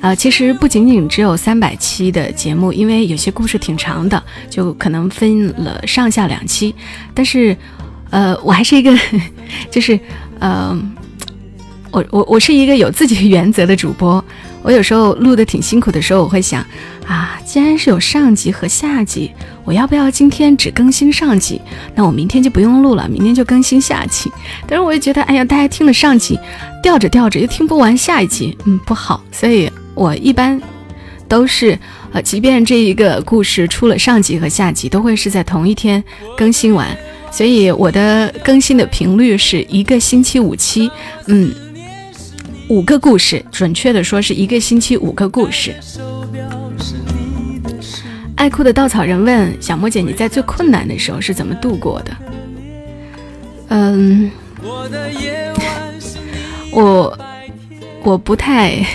呃，其实不仅仅只有三百期的节目，因为有些故事挺长的，就可能分了上下两期。但是，呃，我还是一个，就是，呃，我我我是一个有自己原则的主播。我有时候录的挺辛苦的时候，我会想，啊，既然是有上集和下集，我要不要今天只更新上集？那我明天就不用录了，明天就更新下集。但是我也觉得，哎呀，大家听了上集，吊着吊着又听不完下一集，嗯，不好。所以我一般都是，呃，即便这一个故事出了上集和下集，都会是在同一天更新完。所以我的更新的频率是一个星期五期，嗯。五个故事，准确的说是一个星期五个故事。爱哭的稻草人问小莫姐：“你在最困难的时候是怎么度过的？”嗯，我我不太，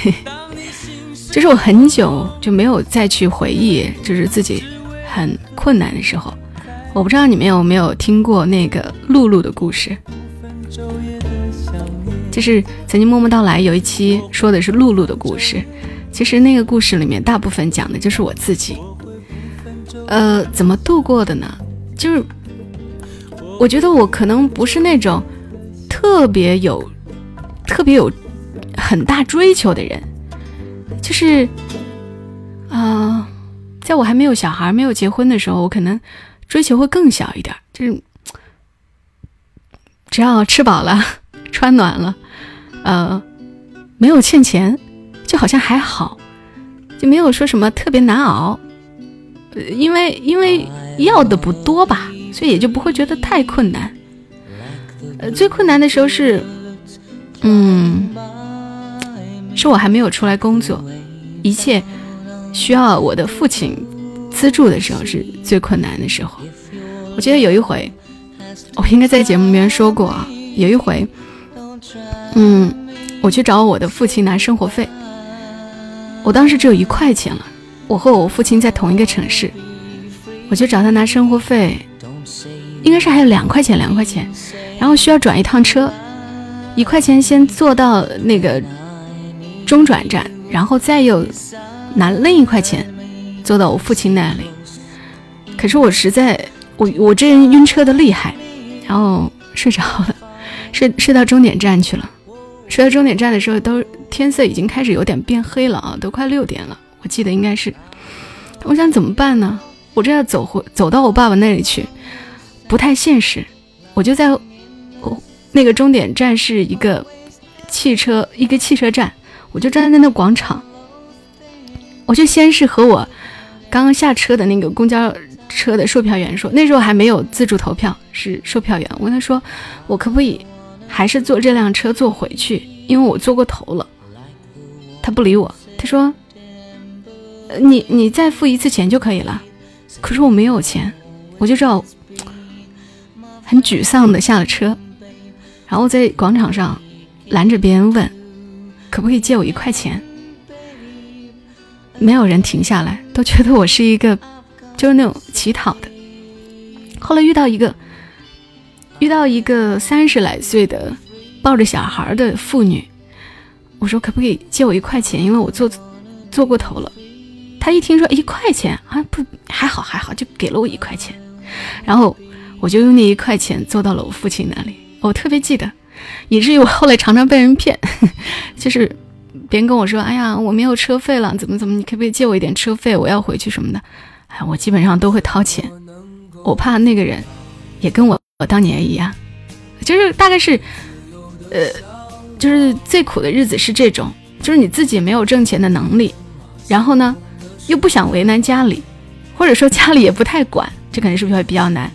就是我很久就没有再去回忆，就是自己很困难的时候。我不知道你们有没有听过那个露露的故事。就是曾经默默到来有一期说的是露露的故事，其实那个故事里面大部分讲的就是我自己，呃，怎么度过的呢？就是我觉得我可能不是那种特别有、特别有很大追求的人，就是啊，在我还没有小孩、没有结婚的时候，我可能追求会更小一点，就是只要吃饱了、穿暖了。呃，没有欠钱，就好像还好，就没有说什么特别难熬，呃，因为因为要的不多吧，所以也就不会觉得太困难。呃，最困难的时候是，嗯，是我还没有出来工作，一切需要我的父亲资助的时候是最困难的时候。我记得有一回，我应该在节目里面说过啊，有一回。嗯，我去找我的父亲拿生活费。我当时只有一块钱了，我和我父亲在同一个城市，我去找他拿生活费，应该是还有两块钱，两块钱，然后需要转一趟车，一块钱先坐到那个中转站，然后再又拿另一块钱坐到我父亲那里，可是我实在，我我这人晕车的厉害，然后睡着了，睡睡到终点站去了。睡到终点站的时候，都天色已经开始有点变黑了啊，都快六点了。我记得应该是，我想怎么办呢？我这要走回走到我爸爸那里去，不太现实。我就在，我那个终点站是一个汽车一个汽车站，我就站在那广场。我就先是和我刚刚下车的那个公交车的售票员说，那时候还没有自助投票，是售票员。我跟他说，我可不可以还是坐这辆车坐回去？因为我坐过头了。他不理我，他说：“你你再付一次钱就可以了。”可是我没有钱，我就知道很沮丧的下了车，然后在广场上拦着别人问，可不可以借我一块钱？没有人停下来，都觉得我是一个，就是那种乞讨的。后来遇到一个，遇到一个三十来岁的抱着小孩的妇女，我说可不可以借我一块钱？因为我坐坐过头了。她一听说一块钱啊，不还好还好，就给了我一块钱。然后我就用那一块钱坐到了我父亲那里。我特别记得，以至于我后来常常被人骗，就是。别人跟我说：“哎呀，我没有车费了，怎么怎么？你可不可以借我一点车费？我要回去什么的。”哎，我基本上都会掏钱，我怕那个人也跟我我当年一样，就是大概是，呃，就是最苦的日子是这种，就是你自己没有挣钱的能力，然后呢又不想为难家里，或者说家里也不太管，这肯定是会比较难。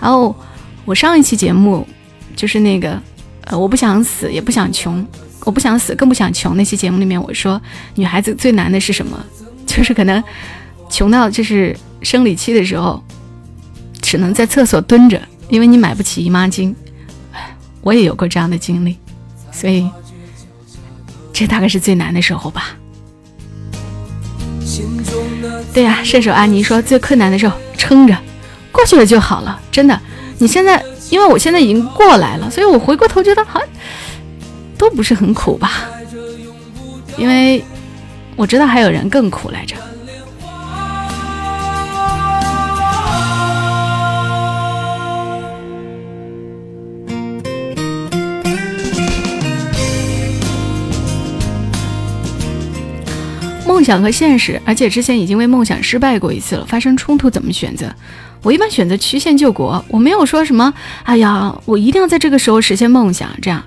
然后我上一期节目就是那个，呃，我不想死也不想穷。我不想死，更不想穷。那期节目里面我说，女孩子最难的是什么？就是可能穷到就是生理期的时候，只能在厕所蹲着，因为你买不起姨妈巾。我也有过这样的经历，所以这大概是最难的时候吧。对呀，射手安妮说最困难的时候撑着，过去了就好了。真的，你现在因为我现在已经过来了，所以我回过头觉得好像。都不是很苦吧，因为我知道还有人更苦来着。梦想和现实，而且之前已经为梦想失败过一次了，发生冲突怎么选择？我一般选择曲线救国，我没有说什么，哎呀，我一定要在这个时候实现梦想，这样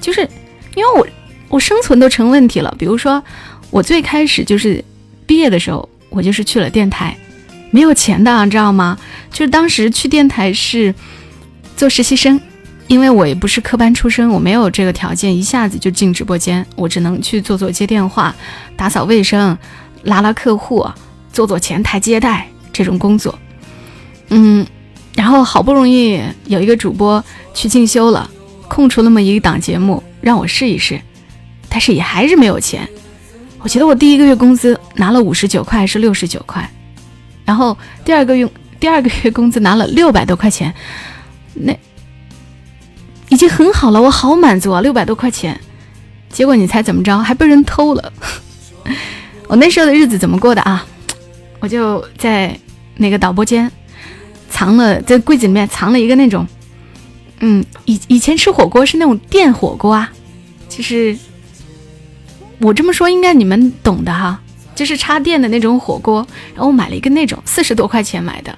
就是。因为我我生存都成问题了，比如说我最开始就是毕业的时候，我就是去了电台，没有钱的，知道吗？就是当时去电台是做实习生，因为我也不是科班出身，我没有这个条件一下子就进直播间，我只能去做做接电话、打扫卫生、拉拉客户、做做前台接待这种工作。嗯，然后好不容易有一个主播去进修了，空出那么一档节目。让我试一试，但是也还是没有钱。我觉得我第一个月工资拿了五十九块还是六十九块，然后第二个月第二个月工资拿了六百多块钱，那已经很好了，我好满足啊，六百多块钱。结果你猜怎么着？还被人偷了。我那时候的日子怎么过的啊？我就在那个导播间藏了，在柜子里面藏了一个那种。嗯，以以前吃火锅是那种电火锅啊，就是我这么说应该你们懂的哈，就是插电的那种火锅。然后我买了一个那种四十多块钱买的，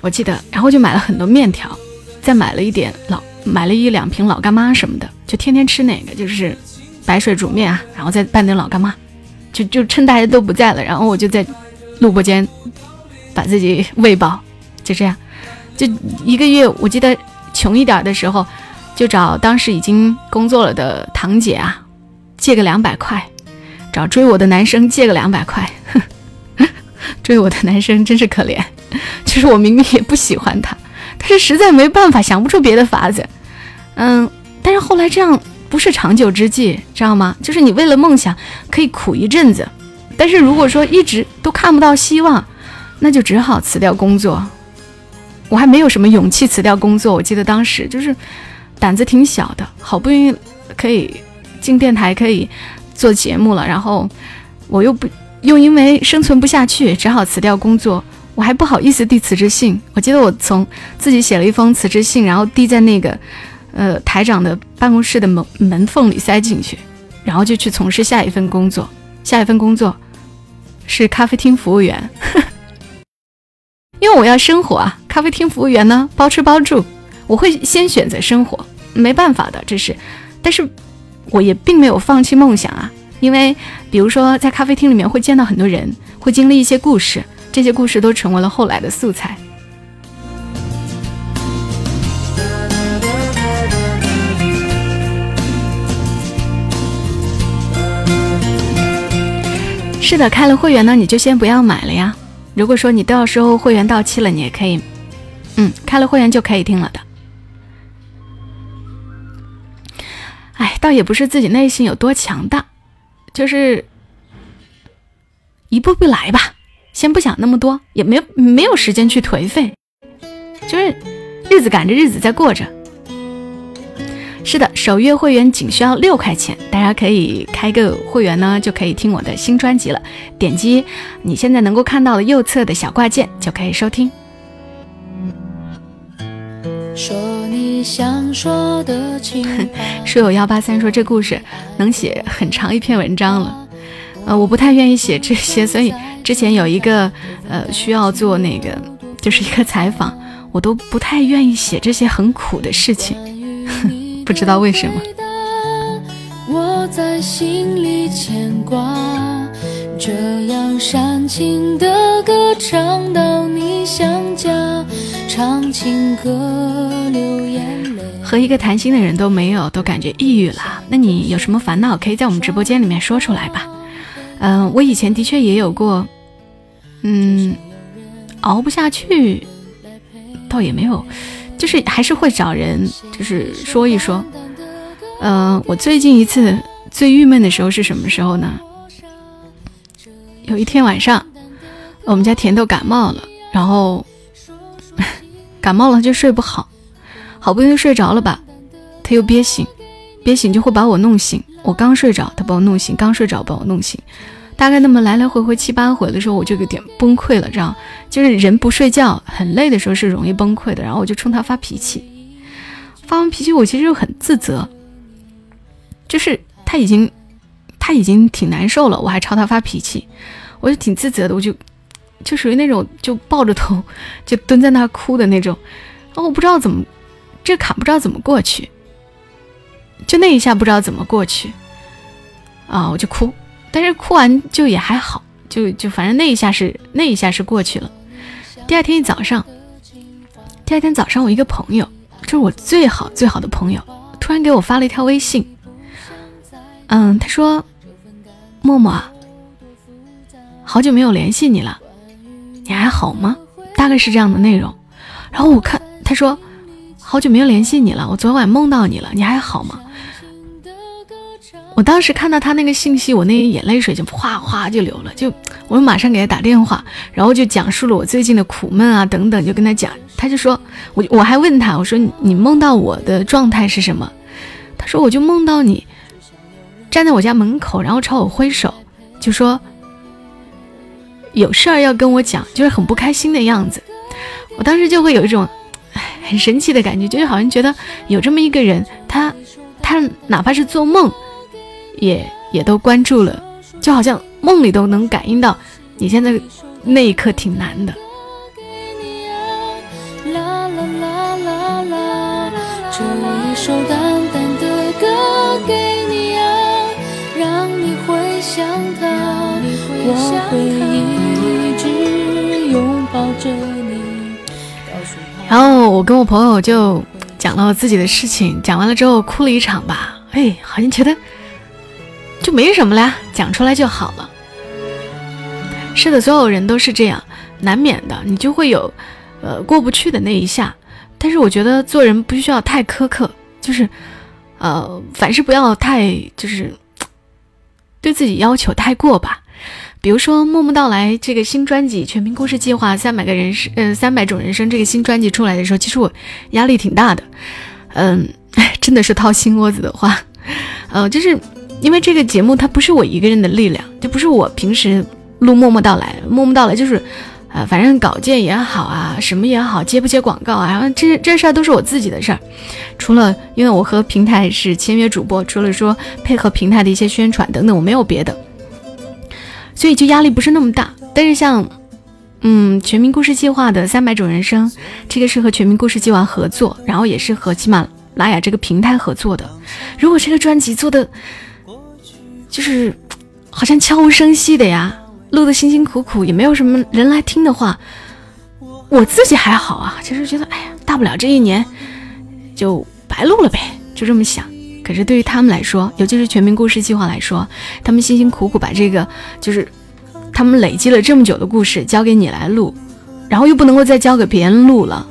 我记得，然后就买了很多面条，再买了一点老，买了一两瓶老干妈什么的，就天天吃那个，就是白水煮面啊，然后再拌点老干妈，就就趁大家都不在了，然后我就在录播间把自己喂饱，就这样，就一个月，我记得。穷一点的时候，就找当时已经工作了的堂姐啊，借个两百块；找追我的男生借个两百块。追我的男生真是可怜，就是我明明也不喜欢他，但是实在没办法，想不出别的法子。嗯，但是后来这样不是长久之计，知道吗？就是你为了梦想可以苦一阵子，但是如果说一直都看不到希望，那就只好辞掉工作。我还没有什么勇气辞掉工作，我记得当时就是胆子挺小的，好不容易可以进电台，可以做节目了，然后我又不又因为生存不下去，只好辞掉工作。我还不好意思递辞职信。我记得我从自己写了一封辞职信，然后递在那个呃台长的办公室的门门缝里塞进去，然后就去从事下一份工作。下一份工作是咖啡厅服务员，因为我要生活啊。咖啡厅服务员呢，包吃包住，我会先选择生活，没办法的，这是。但是我也并没有放弃梦想啊。因为，比如说，在咖啡厅里面会见到很多人，会经历一些故事，这些故事都成为了后来的素材。是的，开了会员呢，你就先不要买了呀。如果说你到时候会员到期了，你也可以，嗯，开了会员就可以听了的。哎，倒也不是自己内心有多强大。就是一步步来吧，先不想那么多，也没没有时间去颓废，就是日子赶着日子在过着。是的，首月会员仅需要六块钱，大家可以开个会员呢，就可以听我的新专辑了。点击你现在能够看到的右侧的小挂件，就可以收听。说你想说的情书友 幺八三说这故事能写很长一篇文章了，呃，我不太愿意写这些，所以之前有一个呃需要做那个就是一个采访，我都不太愿意写这些很苦的事情，不知道为什么。我在心里牵挂，这样煽情的歌唱到你想家。唱情歌流眼泪，和一个谈心的人都没有，都感觉抑郁了。那你有什么烦恼，可以在我们直播间里面说出来吧。嗯，我以前的确也有过，嗯，熬不下去，倒也没有，就是还是会找人，就是说一说。嗯，我最近一次最郁闷的时候是什么时候呢？有一天晚上，我们家甜豆感冒了，然后。感冒了就睡不好，好不容易睡着了吧，他又憋醒，憋醒就会把我弄醒。我刚睡着，他把我弄醒；刚睡着把我弄醒，大概那么来来回回七八回的时候，我就有点崩溃了。这样就是人不睡觉很累的时候是容易崩溃的。然后我就冲他发脾气，发完脾气我其实又很自责，就是他已经他已经挺难受了，我还朝他发脾气，我就挺自责的，我就。就属于那种就抱着头就蹲在那哭的那种，然后我不知道怎么这坎不知道怎么过去，就那一下不知道怎么过去啊，我就哭，但是哭完就也还好，就就反正那一下是那一下是过去了。第二天一早上，第二天早上我一个朋友，就是我最好最好的朋友，突然给我发了一条微信，嗯，他说：“默默，好久没有联系你了。”你还好吗？大概是这样的内容。然后我看他说，好久没有联系你了，我昨晚梦到你了，你还好吗？我当时看到他那个信息，我那眼泪水就哗哗就流了，就我马上给他打电话，然后就讲述了我最近的苦闷啊等等，就跟他讲。他就说我我还问他，我说你梦到我的状态是什么？他说我就梦到你站在我家门口，然后朝我挥手，就说。有事儿要跟我讲，就是很不开心的样子。我当时就会有一种，很神奇的感觉，就是好像觉得有这么一个人，他，他哪怕是做梦，也也都关注了，就好像梦里都能感应到你现在那一刻挺难的。这一首淡淡的歌给你啊，让你回想他，我会。然后我跟我朋友就讲了我自己的事情，讲完了之后哭了一场吧。哎，好像觉得就没什么了，讲出来就好了。是的，所有人都是这样，难免的，你就会有呃过不去的那一下。但是我觉得做人不需要太苛刻，就是呃凡事不要太就是对自己要求太过吧。比如说《默默到来》这个新专辑《全民故事计划》三百个人生，呃，三百种人生这个新专辑出来的时候，其实我压力挺大的，嗯，真的是掏心窝子的话，呃，就是因为这个节目它不是我一个人的力量，就不是我平时录《默默到来》，《默默到来》就是，呃，反正稿件也好啊，什么也好，接不接广告啊，这这事儿都是我自己的事儿。除了因为我和平台是签约主播，除了说配合平台的一些宣传等等，我没有别的，所以就压力不是那么大。但是像，嗯，全民故事计划的三百种人生，这个是和全民故事计划合作，然后也是和喜马拉雅这个平台合作的。如果这个专辑做的，就是好像悄无声息的呀。录的辛辛苦苦也没有什么人来听的话，我自己还好啊，其实觉得哎呀，大不了这一年就白录了呗，就这么想。可是对于他们来说，尤其是全民故事计划来说，他们辛辛苦苦把这个就是他们累积了这么久的故事交给你来录，然后又不能够再交给别人录了，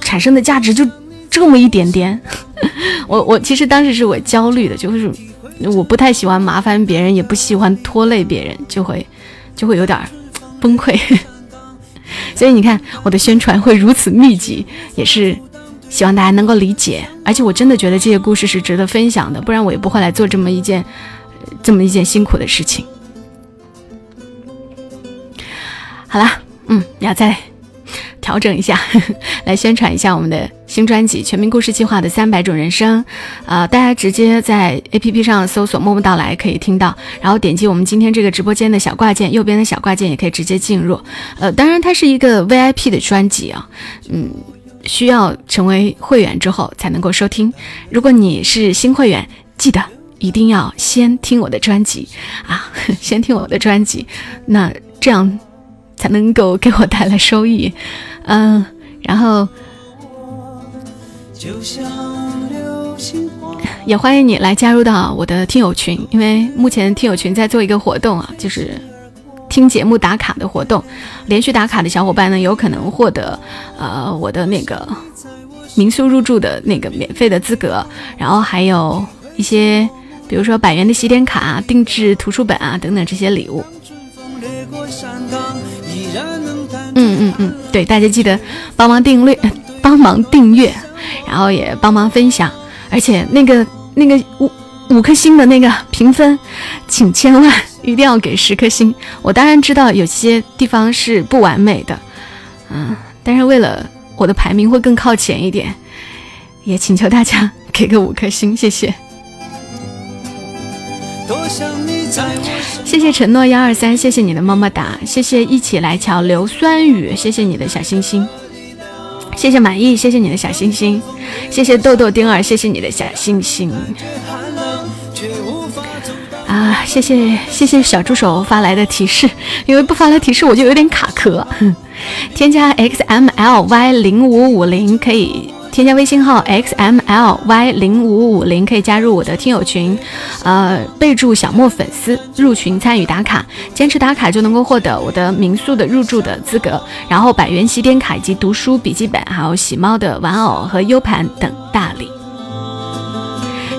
产生的价值就这么一点点。我我其实当时是我焦虑的，就是我不太喜欢麻烦别人，也不喜欢拖累别人，就会。就会有点崩溃，所以你看我的宣传会如此密集，也是希望大家能够理解。而且我真的觉得这些故事是值得分享的，不然我也不会来做这么一件这么一件辛苦的事情。好啦，嗯，要再。调整一下，来宣传一下我们的新专辑《全民故事计划》的三百种人生，呃，大家直接在 APP 上搜索“默默到来”可以听到，然后点击我们今天这个直播间的小挂件，右边的小挂件也可以直接进入。呃，当然它是一个 VIP 的专辑啊，嗯，需要成为会员之后才能够收听。如果你是新会员，记得一定要先听我的专辑啊，先听我的专辑，那这样才能够给我带来收益。嗯，然后也欢迎你来加入到我的听友群，因为目前听友群在做一个活动啊，就是听节目打卡的活动。连续打卡的小伙伴呢，有可能获得呃我的那个 民宿入住的那个免费的资格，然后还有一些比如说百元的喜点卡、定制图书本啊等等这些礼物。嗯嗯嗯，对，大家记得帮忙订阅，帮忙订阅，然后也帮忙分享，而且那个那个五五颗星的那个评分，请千万一定要给十颗星。我当然知道有些地方是不完美的，嗯，但是为了我的排名会更靠前一点，也请求大家 给个五颗星，谢谢。多想你在我谢谢承诺幺二三，谢谢你的么么哒，谢谢一起来瞧硫酸雨，谢谢你的小星星，谢谢满意，谢谢你的小心心，谢谢豆豆丁儿，谢谢你的小心心，啊，谢谢谢谢小助手发来的提示，因为不发来提示我就有点卡壳，添加 x m l y 零五五零可以。添加微信号 x m l y 零五五零，可以加入我的听友群，呃，备注小莫粉丝，入群参与打卡，坚持打卡就能够获得我的民宿的入住的资格，然后百元喜点卡以及读书笔记本，还有喜猫的玩偶和 U 盘等大礼。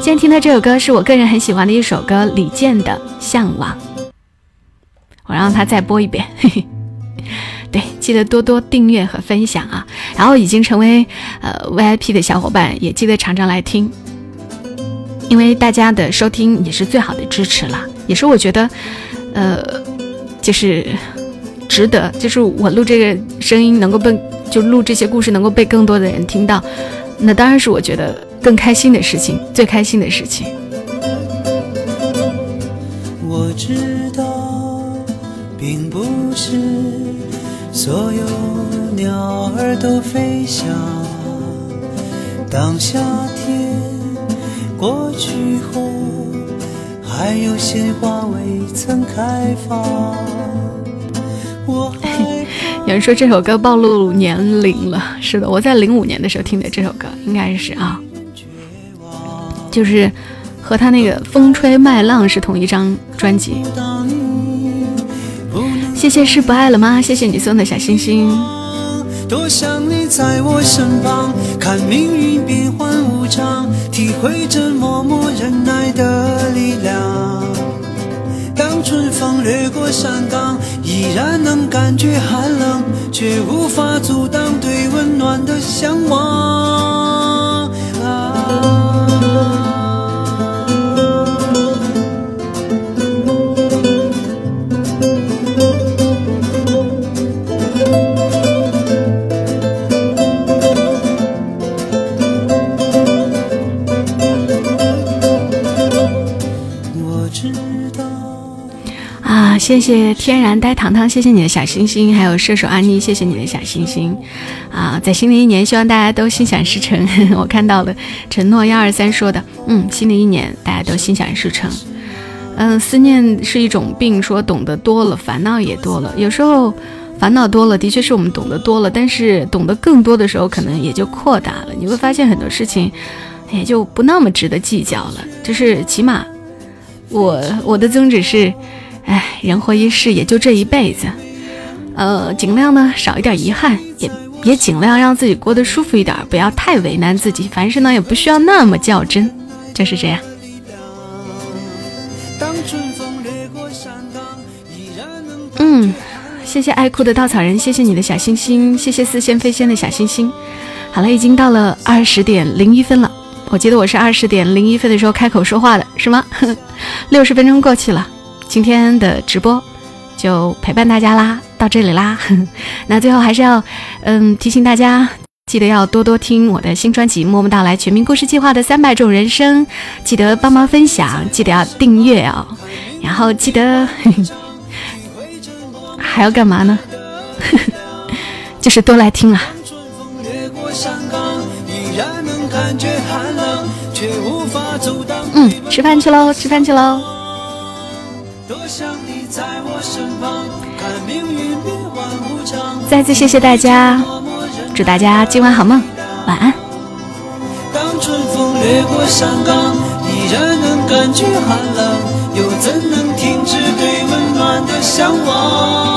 现在听的这首歌是我个人很喜欢的一首歌，李健的《向往》，我让他再播一遍。嘿嘿。对，记得多多订阅和分享啊！然后已经成为呃 VIP 的小伙伴，也记得常常来听，因为大家的收听也是最好的支持了，也是我觉得，呃，就是值得，就是我录这个声音能够被，就录这些故事能够被更多的人听到，那当然是我觉得更开心的事情，最开心的事情。我知道，并不是。所有鸟儿都飞翔。当夏天过去后，还有鲜花未曾开放。有人说这首歌暴露年龄了，是的，我在零五年的时候听的这首歌，应该是啊，就是和他那个《风吹麦浪》是同一张专辑。谢谢是不爱了吗？谢谢你送的小星星。多想你在我身旁，看命运变幻无常，体会着默默忍耐的力量。当春风掠过山岗，依然能感觉寒冷，却无法阻挡对温暖的向往。啊。谢谢天然呆糖糖，谢谢你的小星星，还有射手安妮，谢谢你的小星星。啊，在新的一年，希望大家都心想事成。我看到了承诺幺二三说的，嗯，新的一年大家都心想事成。嗯，思念是一种病，说懂得多了，烦恼也多了。有时候烦恼多了，的确是我们懂得多了，但是懂得更多的时候，可能也就扩大了。你会发现很多事情也就不那么值得计较了。就是起码，我我的宗旨是。哎，人活一世也就这一辈子，呃，尽量呢少一点遗憾，也也尽量让自己过得舒服一点，不要太为难自己。凡事呢也不需要那么较真，就是这样。嗯，谢谢爱哭的稻草人，谢谢你的小星星，谢谢似线飞仙的小星星。好了，已经到了二十点零一分了，我记得我是二十点零一分的时候开口说话的，是吗？六十分钟过去了。今天的直播就陪伴大家啦，到这里啦。那最后还是要，嗯，提醒大家，记得要多多听我的新专辑《默默到来全民故事计划》的三百种人生，记得帮忙分享，记得要订阅哦。然后记得还要干嘛呢？就是多来听啊。嗯，吃饭去喽，吃饭去喽。再次谢谢大家，祝大家今晚好梦，晚安。当春风掠过山岗，依然能感觉寒冷，又怎能停止对温暖的向往？